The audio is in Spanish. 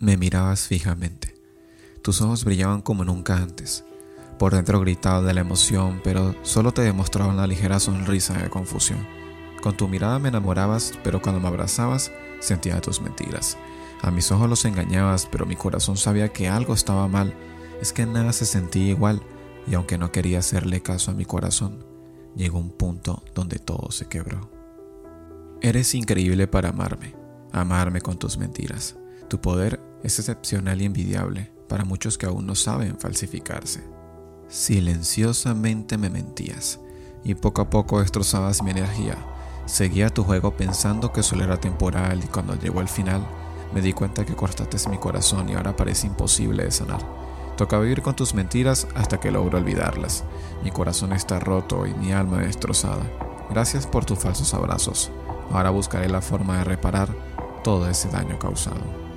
Me mirabas fijamente. Tus ojos brillaban como nunca antes. Por dentro gritaba de la emoción, pero solo te demostraba una ligera sonrisa de confusión. Con tu mirada me enamorabas, pero cuando me abrazabas sentía tus mentiras. A mis ojos los engañabas, pero mi corazón sabía que algo estaba mal. Es que nada se sentía igual, y aunque no quería hacerle caso a mi corazón, llegó un punto donde todo se quebró. Eres increíble para amarme, amarme con tus mentiras. Tu poder es excepcional y envidiable para muchos que aún no saben falsificarse. Silenciosamente me mentías y poco a poco destrozabas mi energía. Seguía tu juego pensando que solo era temporal y cuando llegó el final me di cuenta que cortaste mi corazón y ahora parece imposible de sanar. Toca vivir con tus mentiras hasta que logro olvidarlas. Mi corazón está roto y mi alma destrozada. Gracias por tus falsos abrazos. Ahora buscaré la forma de reparar todo ese daño causado.